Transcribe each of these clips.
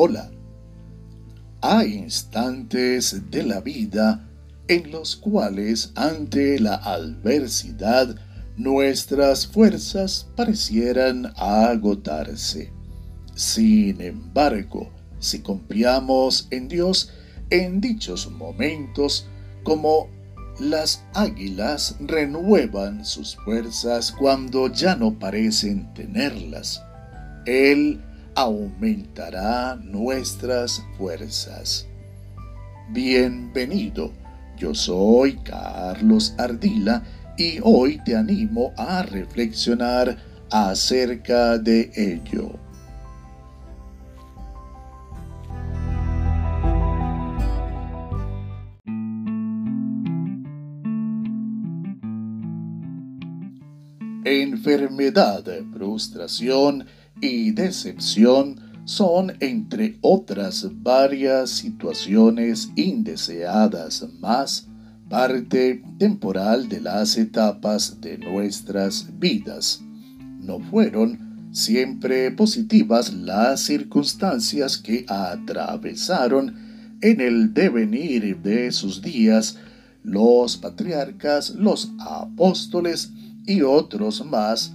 Hola. Hay instantes de la vida en los cuales ante la adversidad nuestras fuerzas parecieran agotarse. Sin embargo, si confiamos en Dios en dichos momentos, como las águilas renuevan sus fuerzas cuando ya no parecen tenerlas, Él aumentará nuestras fuerzas. Bienvenido, yo soy Carlos Ardila y hoy te animo a reflexionar acerca de ello. Enfermedad, frustración y decepción son, entre otras varias situaciones indeseadas más, parte temporal de las etapas de nuestras vidas. No fueron siempre positivas las circunstancias que atravesaron en el devenir de sus días los patriarcas, los apóstoles y otros más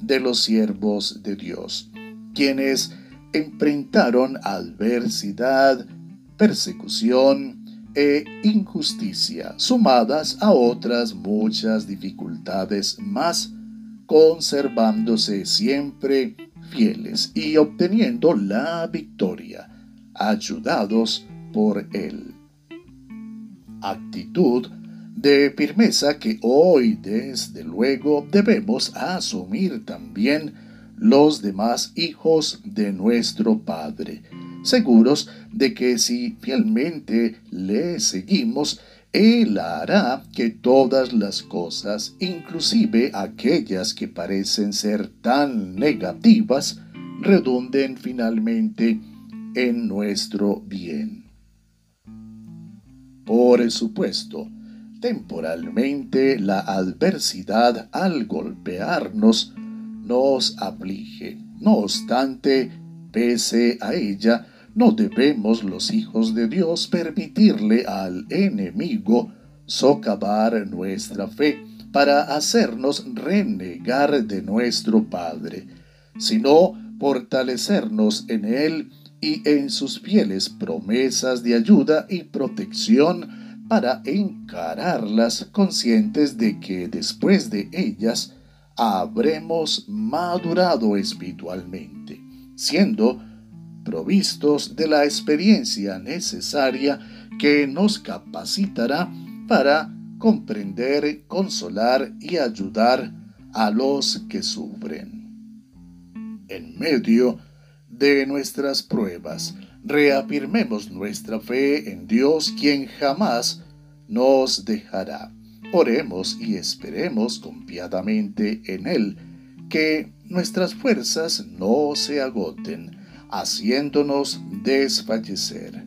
de los siervos de Dios, quienes enfrentaron adversidad, persecución e injusticia, sumadas a otras muchas dificultades más, conservándose siempre fieles y obteniendo la victoria, ayudados por Él. Actitud de firmeza que hoy desde luego debemos asumir también los demás hijos de nuestro Padre, seguros de que si fielmente le seguimos, Él hará que todas las cosas, inclusive aquellas que parecen ser tan negativas, redunden finalmente en nuestro bien. Por supuesto, temporalmente la adversidad al golpearnos nos aflige. No obstante, pese a ella, no debemos los hijos de Dios permitirle al enemigo socavar nuestra fe para hacernos renegar de nuestro Padre, sino fortalecernos en Él y en sus fieles promesas de ayuda y protección para encararlas conscientes de que después de ellas habremos madurado espiritualmente, siendo provistos de la experiencia necesaria que nos capacitará para comprender, consolar y ayudar a los que sufren. En medio de nuestras pruebas, reafirmemos nuestra fe en Dios quien jamás nos dejará. Oremos y esperemos confiadamente en Él, que nuestras fuerzas no se agoten, haciéndonos desfallecer.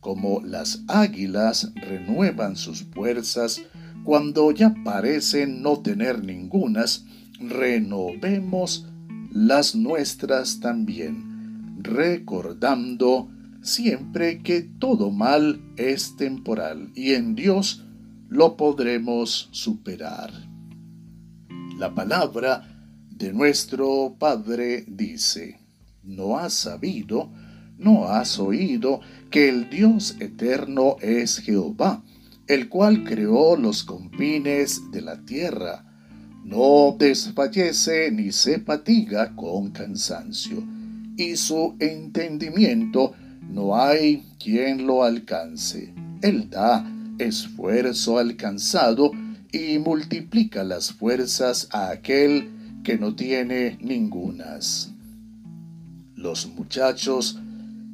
Como las águilas renuevan sus fuerzas cuando ya parecen no tener ningunas, renovemos las nuestras también recordando siempre que todo mal es temporal y en Dios lo podremos superar. La palabra de nuestro Padre dice, ¿no has sabido, no has oído que el Dios eterno es Jehová, el cual creó los confines de la tierra? No desfallece ni se fatiga con cansancio y su entendimiento no hay quien lo alcance. Él da esfuerzo alcanzado y multiplica las fuerzas a aquel que no tiene ningunas. Los muchachos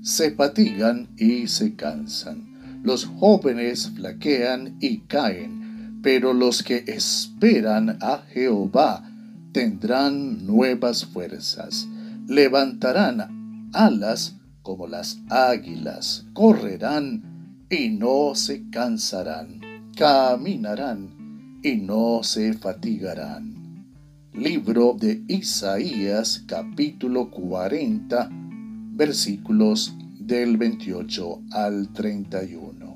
se fatigan y se cansan. Los jóvenes flaquean y caen, pero los que esperan a Jehová tendrán nuevas fuerzas levantarán alas como las águilas, correrán y no se cansarán, caminarán y no se fatigarán. Libro de Isaías capítulo 40 versículos del 28 al 31.